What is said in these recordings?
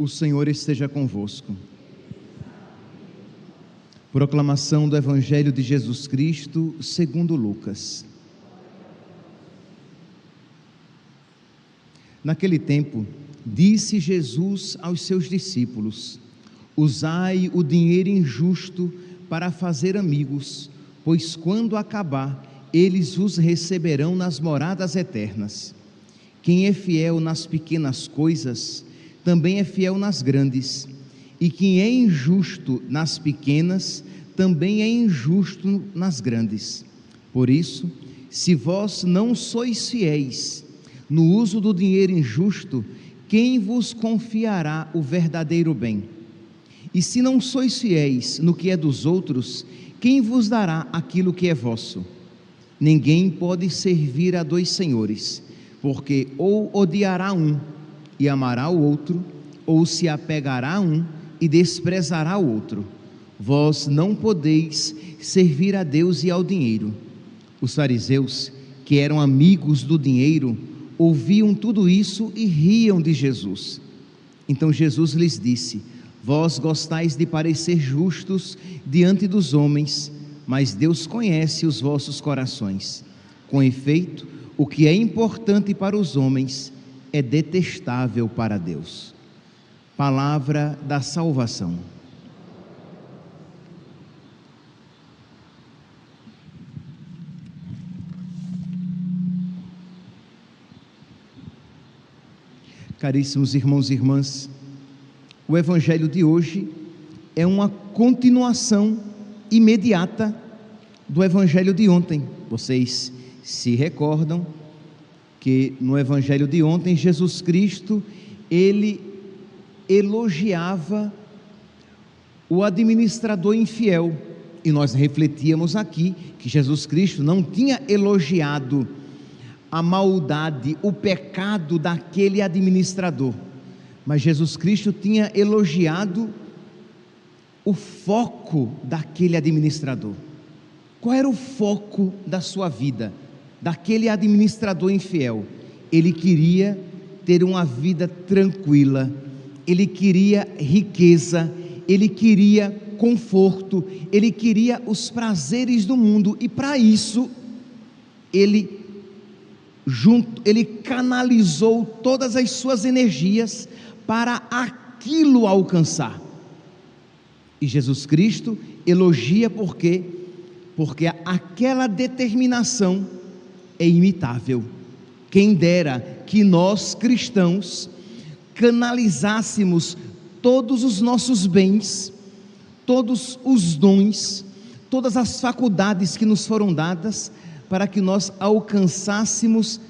O Senhor esteja convosco. Proclamação do Evangelho de Jesus Cristo, segundo Lucas. Naquele tempo, disse Jesus aos seus discípulos: Usai o dinheiro injusto para fazer amigos, pois quando acabar, eles os receberão nas moradas eternas. Quem é fiel nas pequenas coisas, também é fiel nas grandes. E quem é injusto nas pequenas, também é injusto nas grandes. Por isso, se vós não sois fiéis no uso do dinheiro injusto, quem vos confiará o verdadeiro bem? E se não sois fiéis no que é dos outros, quem vos dará aquilo que é vosso? Ninguém pode servir a dois senhores, porque ou odiará um e amará o outro, ou se apegará a um e desprezará o outro. Vós não podeis servir a Deus e ao dinheiro. Os fariseus, que eram amigos do dinheiro, ouviam tudo isso e riam de Jesus. Então Jesus lhes disse: Vós gostais de parecer justos diante dos homens, mas Deus conhece os vossos corações. Com efeito, o que é importante para os homens é detestável para Deus. Palavra da salvação. Caríssimos irmãos e irmãs, o Evangelho de hoje é uma continuação imediata do Evangelho de ontem. Vocês se recordam que no evangelho de ontem Jesus Cristo ele elogiava o administrador infiel e nós refletíamos aqui que Jesus Cristo não tinha elogiado a maldade, o pecado daquele administrador, mas Jesus Cristo tinha elogiado o foco daquele administrador. Qual era o foco da sua vida? Daquele administrador infiel. Ele queria ter uma vida tranquila, ele queria riqueza, ele queria conforto, ele queria os prazeres do mundo. E para isso ele junto, ele canalizou todas as suas energias para aquilo alcançar. E Jesus Cristo elogia porque porque aquela determinação é imitável. Quem dera que nós cristãos canalizássemos todos os nossos bens, todos os dons, todas as faculdades que nos foram dadas, para que nós alcançássemos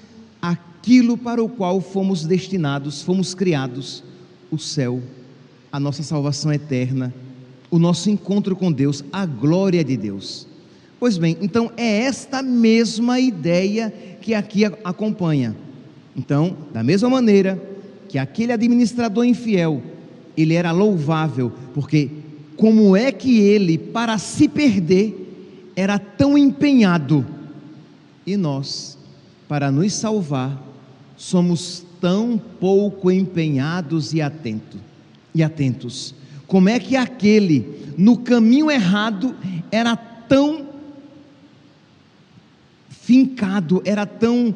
aquilo para o qual fomos destinados, fomos criados o céu, a nossa salvação eterna, o nosso encontro com Deus, a glória de Deus. Pois bem, então é esta mesma ideia que aqui acompanha. Então, da mesma maneira que aquele administrador infiel, ele era louvável, porque como é que ele, para se perder, era tão empenhado, e nós, para nos salvar, somos tão pouco empenhados e atento, e atentos. Como é que aquele no caminho errado era tão fincado, era tão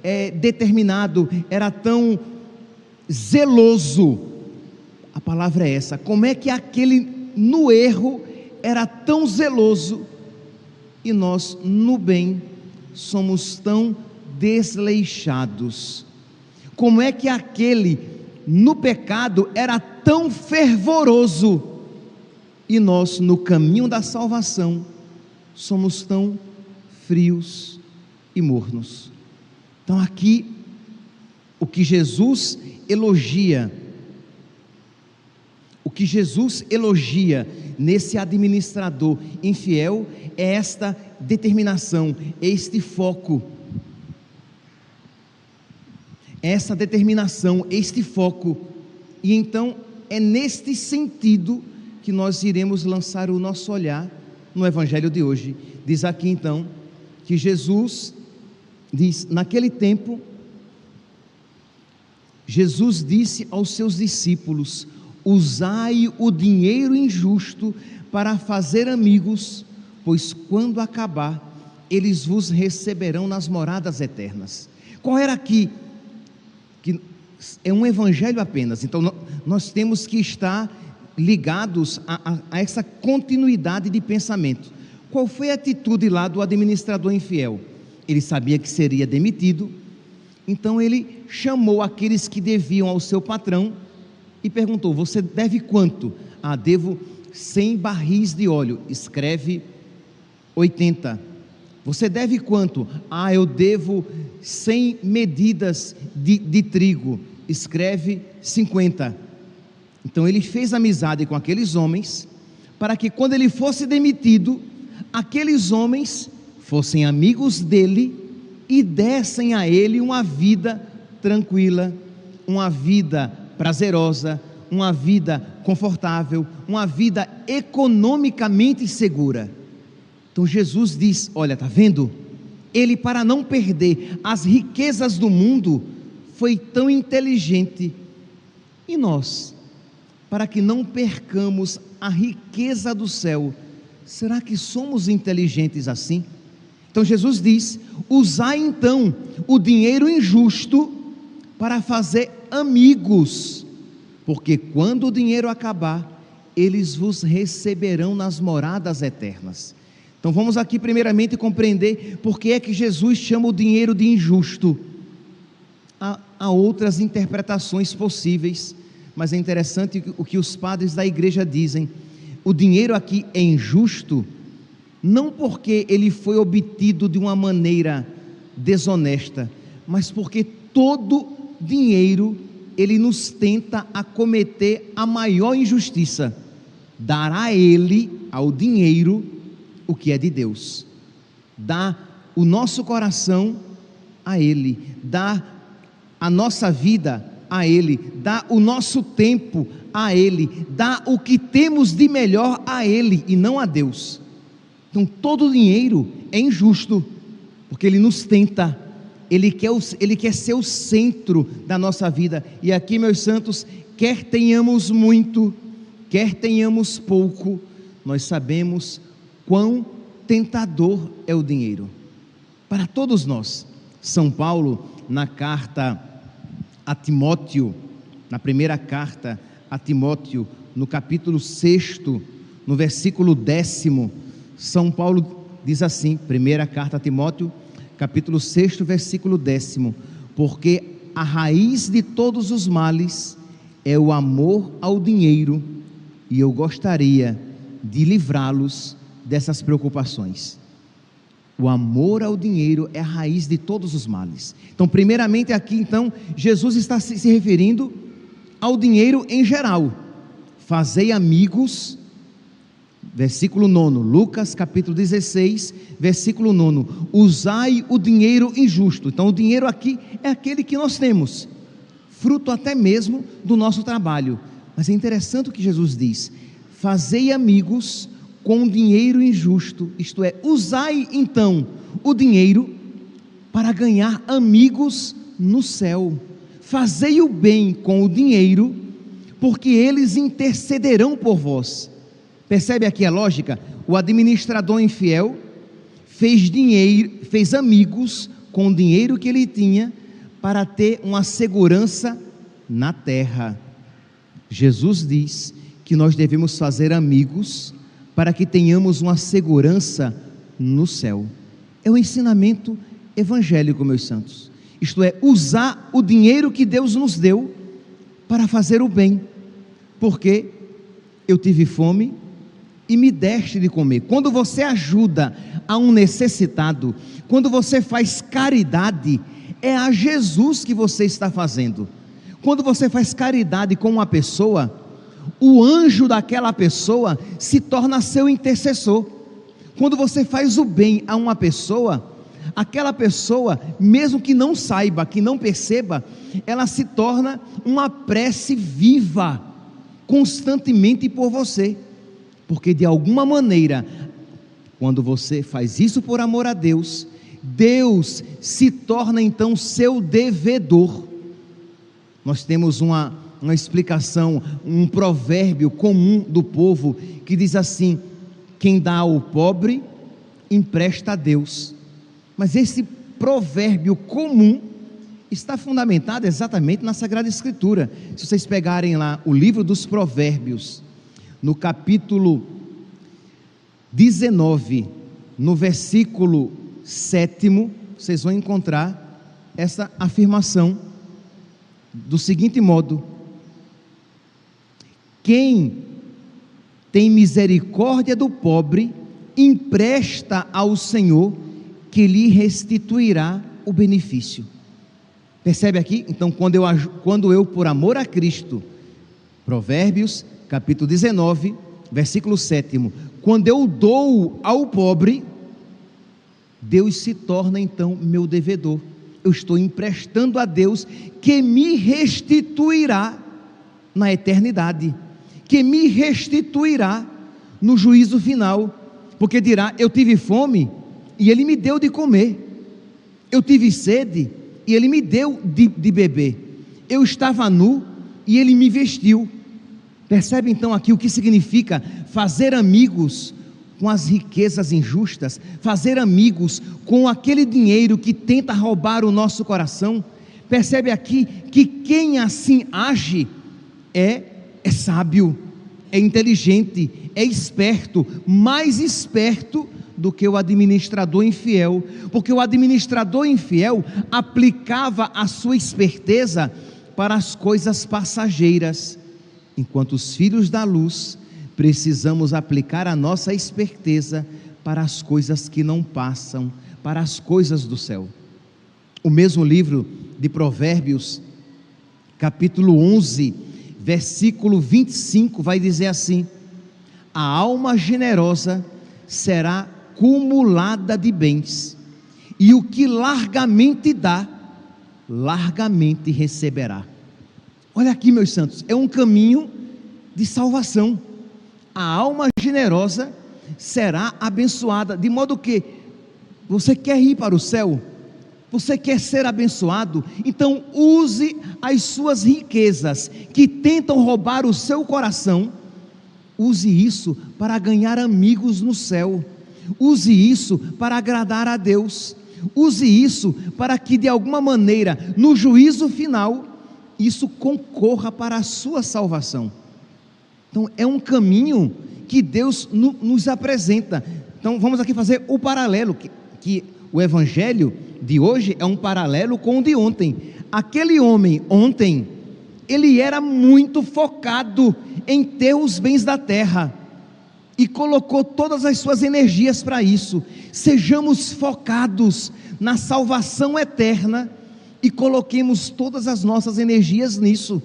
é, determinado, era tão zeloso. A palavra é essa. Como é que aquele no erro era tão zeloso e nós no bem somos tão desleixados? Como é que aquele no pecado era tão fervoroso e nós no caminho da salvação somos tão frios e mornos. Então, aqui, o que Jesus elogia, o que Jesus elogia nesse administrador infiel é esta determinação, este foco, essa determinação, este foco. E então é neste sentido que nós iremos lançar o nosso olhar no evangelho de hoje. Diz aqui então que Jesus diz: naquele tempo, Jesus disse aos seus discípulos: usai o dinheiro injusto para fazer amigos, pois quando acabar, eles vos receberão nas moradas eternas. Qual era aqui? Que é um evangelho apenas, então nós temos que estar ligados a, a, a essa continuidade de pensamento. Qual foi a atitude lá do administrador infiel? Ele sabia que seria demitido, então ele chamou aqueles que deviam ao seu patrão e perguntou: Você deve quanto? Ah, devo 100 barris de óleo. Escreve 80. Você deve quanto? Ah, eu devo 100 medidas de, de trigo. Escreve 50. Então ele fez amizade com aqueles homens, para que quando ele fosse demitido, aqueles homens fossem amigos dele e dessem a ele uma vida tranquila, uma vida prazerosa, uma vida confortável, uma vida economicamente segura. Então Jesus diz: Olha, tá vendo? Ele, para não perder as riquezas do mundo, foi tão inteligente. E nós, para que não percamos a riqueza do céu, será que somos inteligentes assim? Então Jesus diz: usai então o dinheiro injusto para fazer amigos, porque quando o dinheiro acabar, eles vos receberão nas moradas eternas. Então vamos aqui primeiramente compreender por que é que Jesus chama o dinheiro de injusto. Há, há outras interpretações possíveis, mas é interessante o que os padres da igreja dizem. O dinheiro aqui é injusto, não porque ele foi obtido de uma maneira desonesta, mas porque todo dinheiro ele nos tenta a cometer a maior injustiça, dar a ele, ao dinheiro, o que é de Deus, dá o nosso coração a ele, dá a nossa vida a ele, dá o nosso tempo a ele, dá o que temos de melhor a ele e não a Deus. Então todo dinheiro é injusto, porque ele nos tenta ele quer, ele quer ser o centro da nossa vida. E aqui, meus santos, quer tenhamos muito, quer tenhamos pouco, nós sabemos quão tentador é o dinheiro. Para todos nós, São Paulo, na carta a Timóteo, na primeira carta a Timóteo, no capítulo 6, no versículo décimo, São Paulo diz assim: primeira carta a Timóteo, capítulo 6, versículo décimo, porque a raiz de todos os males é o amor ao dinheiro, e eu gostaria de livrá-los dessas preocupações. O amor ao dinheiro é a raiz de todos os males. Então, primeiramente aqui, então, Jesus está se referindo ao dinheiro em geral. Fazei amigos versículo 9, Lucas capítulo 16, versículo 9: Usai o dinheiro injusto. Então, o dinheiro aqui é aquele que nós temos, fruto até mesmo do nosso trabalho. Mas é interessante o que Jesus diz: Fazei amigos com dinheiro injusto, isto é, usai então o dinheiro para ganhar amigos no céu. Fazei o bem com o dinheiro, porque eles intercederão por vós Percebe aqui a lógica? O administrador infiel fez dinheiro, fez amigos com o dinheiro que ele tinha para ter uma segurança na terra. Jesus diz que nós devemos fazer amigos para que tenhamos uma segurança no céu. É o ensinamento evangélico, meus santos. Isto é, usar o dinheiro que Deus nos deu para fazer o bem. Porque eu tive fome, e me deste de comer. Quando você ajuda a um necessitado, quando você faz caridade, é a Jesus que você está fazendo. Quando você faz caridade com uma pessoa, o anjo daquela pessoa se torna seu intercessor. Quando você faz o bem a uma pessoa, aquela pessoa, mesmo que não saiba, que não perceba, ela se torna uma prece viva, constantemente por você porque de alguma maneira, quando você faz isso por amor a Deus, Deus se torna então seu devedor. Nós temos uma, uma explicação, um provérbio comum do povo que diz assim: quem dá ao pobre, empresta a Deus. Mas esse provérbio comum está fundamentado exatamente na Sagrada Escritura. Se vocês pegarem lá o livro dos Provérbios, no capítulo 19, no versículo 7, vocês vão encontrar essa afirmação do seguinte modo: Quem tem misericórdia do pobre, empresta ao Senhor, que lhe restituirá o benefício. Percebe aqui? Então, quando eu, quando eu por amor a Cristo, Provérbios, capítulo 19, versículo 7, quando eu dou ao pobre, Deus se torna então meu devedor. Eu estou emprestando a Deus que me restituirá na eternidade, que me restituirá no juízo final, porque dirá: Eu tive fome e Ele me deu de comer, eu tive sede e ele me deu de, de beber. Eu estava nu e ele me vestiu. Percebe então aqui o que significa fazer amigos com as riquezas injustas, fazer amigos com aquele dinheiro que tenta roubar o nosso coração. Percebe aqui que quem assim age é é sábio, é inteligente, é esperto, mais esperto do que o administrador infiel, porque o administrador infiel aplicava a sua esperteza para as coisas passageiras, enquanto os filhos da luz precisamos aplicar a nossa esperteza para as coisas que não passam, para as coisas do céu. O mesmo livro de Provérbios, capítulo 11, versículo 25, vai dizer assim: A alma generosa será cumulada de bens, e o que largamente dá, largamente receberá. Olha aqui, meus santos, é um caminho de salvação. A alma generosa será abençoada, de modo que você quer ir para o céu, você quer ser abençoado, então use as suas riquezas que tentam roubar o seu coração, use isso para ganhar amigos no céu. Use isso para agradar a Deus. Use isso para que de alguma maneira, no juízo final, isso concorra para a sua salvação. Então, é um caminho que Deus no, nos apresenta. Então, vamos aqui fazer o paralelo, que, que o evangelho de hoje é um paralelo com o de ontem. Aquele homem, ontem, ele era muito focado em ter os bens da terra e colocou todas as suas energias para isso. Sejamos focados na salvação eterna e coloquemos todas as nossas energias nisso.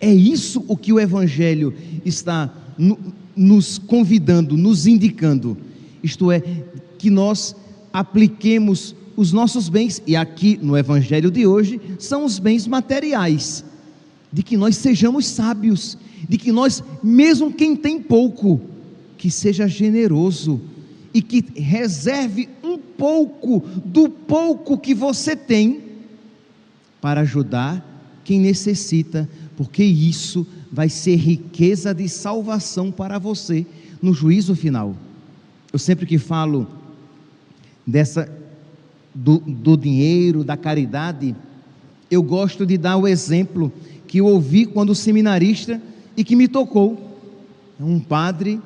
É isso o que o Evangelho está nos convidando, nos indicando. Isto é, que nós apliquemos os nossos bens, e aqui no Evangelho de hoje, são os bens materiais, de que nós sejamos sábios, de que nós, mesmo quem tem pouco, que seja generoso e que reserve um pouco do pouco que você tem para ajudar quem necessita, porque isso vai ser riqueza de salvação para você no juízo final. Eu sempre que falo dessa do, do dinheiro, da caridade, eu gosto de dar o exemplo que eu ouvi quando seminarista e que me tocou. Um padre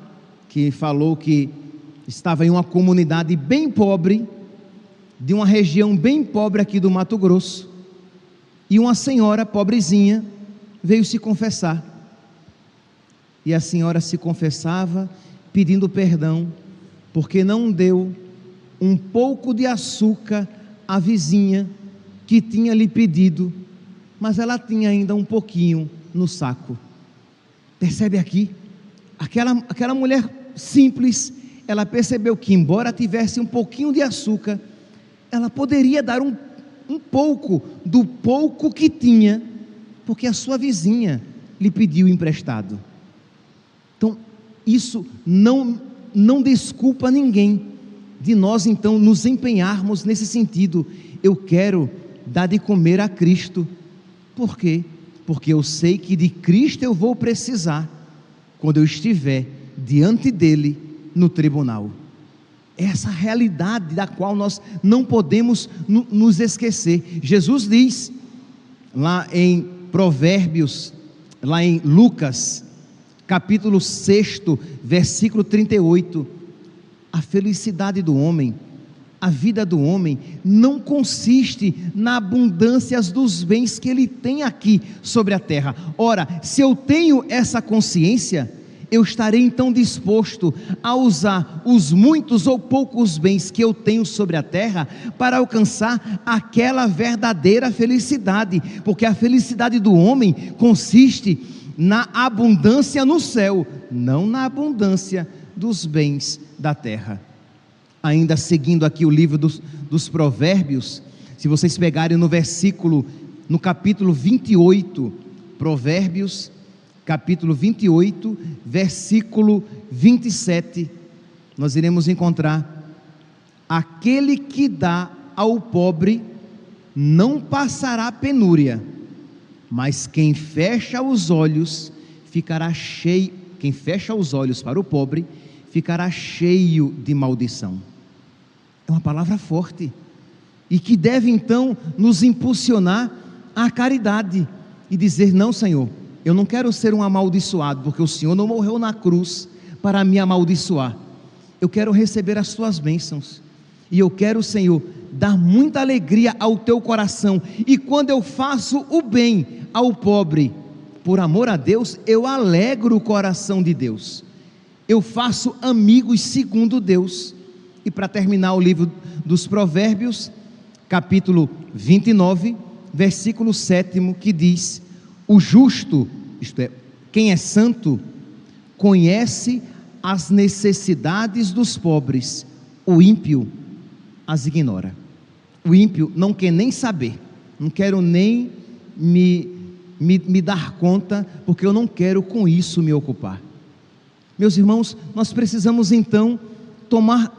que falou que estava em uma comunidade bem pobre, de uma região bem pobre aqui do Mato Grosso, e uma senhora pobrezinha veio se confessar. E a senhora se confessava pedindo perdão, porque não deu um pouco de açúcar à vizinha que tinha lhe pedido, mas ela tinha ainda um pouquinho no saco. Percebe aqui? Aquela, aquela mulher simples, ela percebeu que, embora tivesse um pouquinho de açúcar, ela poderia dar um, um pouco do pouco que tinha, porque a sua vizinha lhe pediu emprestado. Então, isso não, não desculpa ninguém de nós então nos empenharmos nesse sentido. Eu quero dar de comer a Cristo. Por quê? porque eu sei que de Cristo eu vou precisar quando eu estiver diante dele no tribunal. Essa realidade da qual nós não podemos nos esquecer. Jesus diz lá em Provérbios, lá em Lucas, capítulo 6, versículo 38, a felicidade do homem a vida do homem não consiste na abundância dos bens que ele tem aqui sobre a terra. Ora, se eu tenho essa consciência, eu estarei então disposto a usar os muitos ou poucos bens que eu tenho sobre a terra para alcançar aquela verdadeira felicidade, porque a felicidade do homem consiste na abundância no céu, não na abundância dos bens da terra. Ainda seguindo aqui o livro dos, dos Provérbios, se vocês pegarem no versículo, no capítulo 28, Provérbios, capítulo 28, versículo 27, nós iremos encontrar: aquele que dá ao pobre não passará penúria, mas quem fecha os olhos ficará cheio, quem fecha os olhos para o pobre ficará cheio de maldição. É uma palavra forte e que deve então nos impulsionar à caridade e dizer: Não, Senhor, eu não quero ser um amaldiçoado, porque o Senhor não morreu na cruz para me amaldiçoar. Eu quero receber as tuas bênçãos. E eu quero, Senhor, dar muita alegria ao teu coração. E quando eu faço o bem ao pobre, por amor a Deus, eu alegro o coração de Deus. Eu faço amigos segundo Deus. E para terminar o livro dos Provérbios, capítulo 29, versículo 7, que diz: O justo, isto é, quem é santo, conhece as necessidades dos pobres, o ímpio as ignora. O ímpio não quer nem saber, não quero nem me, me, me dar conta, porque eu não quero com isso me ocupar. Meus irmãos, nós precisamos então tomar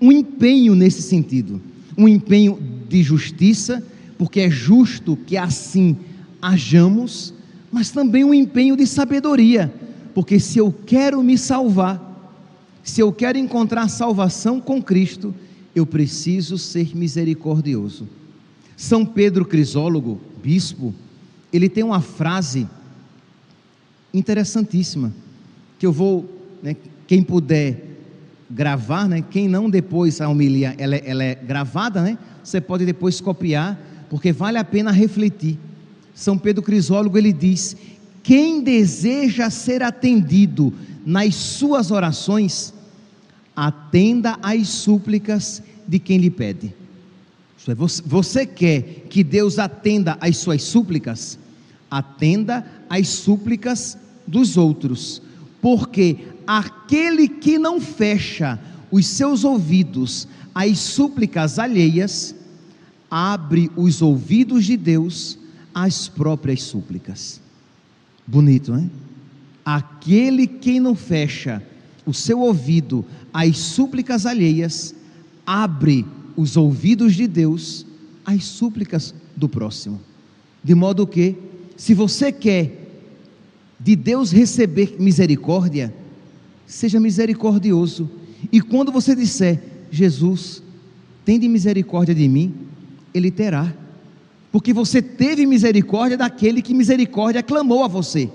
um empenho nesse sentido, um empenho de justiça, porque é justo que assim hajamos, mas também um empenho de sabedoria, porque se eu quero me salvar, se eu quero encontrar salvação com Cristo, eu preciso ser misericordioso. São Pedro Crisólogo, bispo, ele tem uma frase interessantíssima, que eu vou, né, quem puder gravar, né? Quem não depois a homilia ela, é, ela é gravada, né? Você pode depois copiar, porque vale a pena refletir. São Pedro Crisólogo ele diz: quem deseja ser atendido nas suas orações, atenda às súplicas de quem lhe pede. É, você quer que Deus atenda às suas súplicas? Atenda às súplicas dos outros, porque aquele que não fecha os seus ouvidos às súplicas alheias, abre os ouvidos de Deus às próprias súplicas. Bonito, né? Aquele que não fecha o seu ouvido às súplicas alheias, abre os ouvidos de Deus às súplicas do próximo. De modo que, se você quer de Deus receber misericórdia, seja misericordioso. E quando você disser, Jesus, tem de misericórdia de mim, Ele terá. Porque você teve misericórdia daquele que misericórdia clamou a você.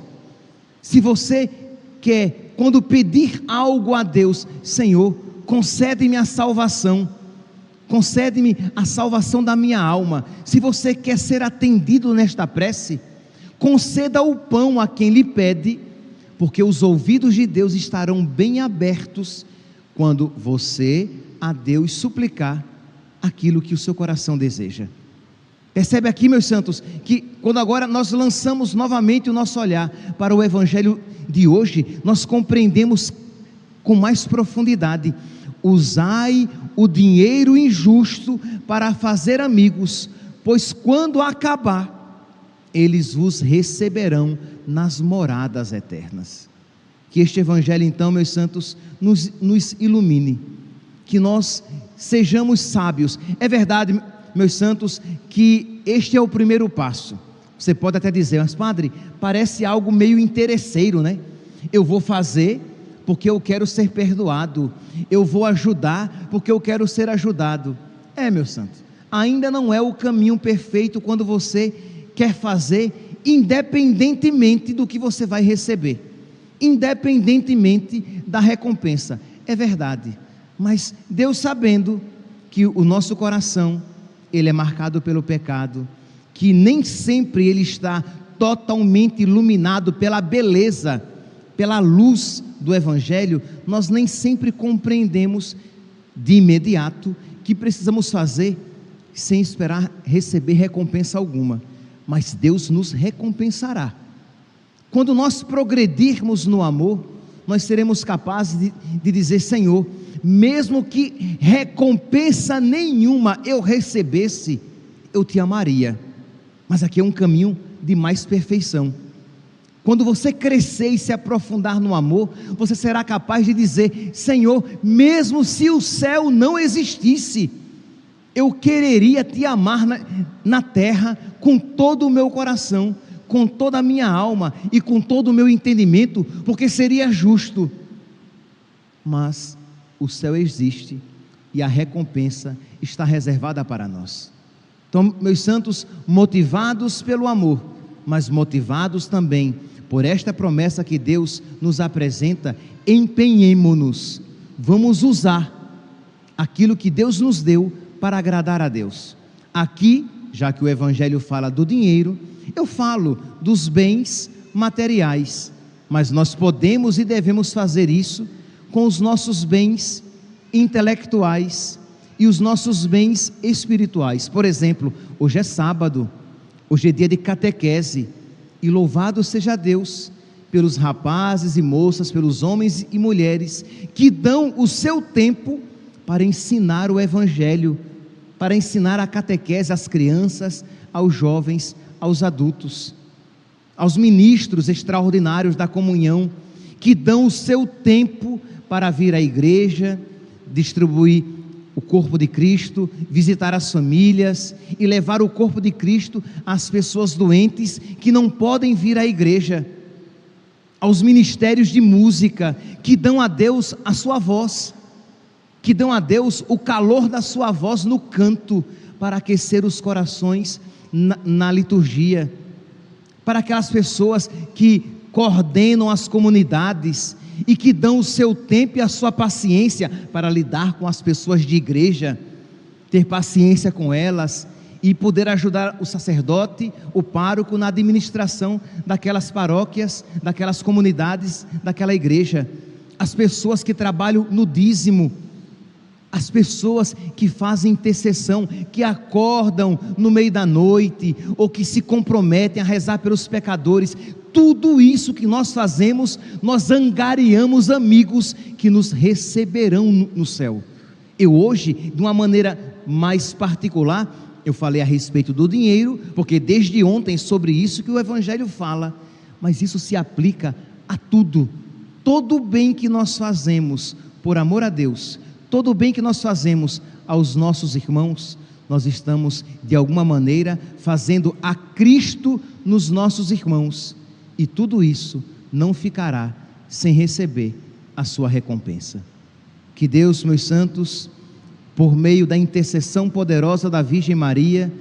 Se você quer, quando pedir algo a Deus, Senhor, concede-me a salvação, concede-me a salvação da minha alma. Se você quer ser atendido nesta prece, conceda o pão a quem lhe pede porque os ouvidos de Deus estarão bem abertos quando você a Deus suplicar aquilo que o seu coração deseja. Percebe aqui, meus santos, que quando agora nós lançamos novamente o nosso olhar para o Evangelho de hoje, nós compreendemos com mais profundidade: usai o dinheiro injusto para fazer amigos, pois quando acabar, eles vos receberão nas moradas eternas. Que este Evangelho, então, meus santos, nos, nos ilumine, que nós sejamos sábios. É verdade, meus santos, que este é o primeiro passo. Você pode até dizer, mas padre, parece algo meio interesseiro, né? Eu vou fazer porque eu quero ser perdoado, eu vou ajudar porque eu quero ser ajudado. É, meu santo, ainda não é o caminho perfeito quando você quer fazer, independentemente do que você vai receber, independentemente da recompensa. É verdade, mas Deus sabendo que o nosso coração ele é marcado pelo pecado, que nem sempre ele está totalmente iluminado pela beleza, pela luz do evangelho, nós nem sempre compreendemos de imediato que precisamos fazer sem esperar receber recompensa alguma, mas Deus nos recompensará. Quando nós progredirmos no amor, nós seremos capazes de, de dizer: Senhor, mesmo que recompensa nenhuma eu recebesse, eu te amaria. Mas aqui é um caminho de mais perfeição. Quando você crescer e se aprofundar no amor, você será capaz de dizer: Senhor, mesmo se o céu não existisse, eu quereria te amar na, na terra com todo o meu coração, com toda a minha alma e com todo o meu entendimento, porque seria justo. Mas o céu existe e a recompensa está reservada para nós. Então, meus santos, motivados pelo amor, mas motivados também por esta promessa que Deus nos apresenta, empenhemo-nos, vamos usar aquilo que Deus nos deu para agradar a Deus. Aqui, já que o Evangelho fala do dinheiro, eu falo dos bens materiais, mas nós podemos e devemos fazer isso com os nossos bens intelectuais e os nossos bens espirituais. Por exemplo, hoje é sábado, hoje é dia de catequese. E louvado seja Deus pelos rapazes e moças, pelos homens e mulheres que dão o seu tempo para ensinar o Evangelho, para ensinar a catequese às crianças, aos jovens, aos adultos, aos ministros extraordinários da comunhão, que dão o seu tempo para vir à igreja, distribuir o corpo de Cristo, visitar as famílias e levar o corpo de Cristo às pessoas doentes que não podem vir à igreja, aos ministérios de música que dão a Deus a sua voz, que dão a Deus o calor da sua voz no canto, para aquecer os corações na, na liturgia, para aquelas pessoas que coordenam as comunidades e que dão o seu tempo e a sua paciência para lidar com as pessoas de igreja, ter paciência com elas e poder ajudar o sacerdote, o pároco na administração daquelas paróquias, daquelas comunidades, daquela igreja. As pessoas que trabalham no dízimo, as pessoas que fazem intercessão, que acordam no meio da noite, ou que se comprometem a rezar pelos pecadores, tudo isso que nós fazemos, nós angariamos amigos que nos receberão no céu. Eu hoje, de uma maneira mais particular, eu falei a respeito do dinheiro, porque desde ontem sobre isso que o Evangelho fala, mas isso se aplica a tudo. Todo bem que nós fazemos por amor a Deus, todo bem que nós fazemos aos nossos irmãos, nós estamos, de alguma maneira, fazendo a Cristo nos nossos irmãos, e tudo isso não ficará sem receber a sua recompensa. Que Deus, meus santos, por meio da intercessão poderosa da Virgem Maria,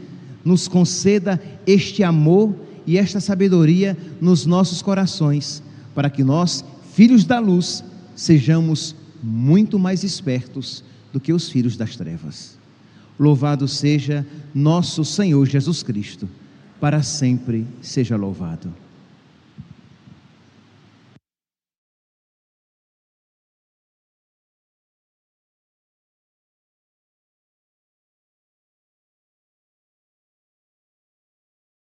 nos conceda este amor e esta sabedoria nos nossos corações, para que nós, filhos da luz, sejamos muito mais espertos do que os filhos das trevas. Louvado seja nosso Senhor Jesus Cristo, para sempre seja louvado.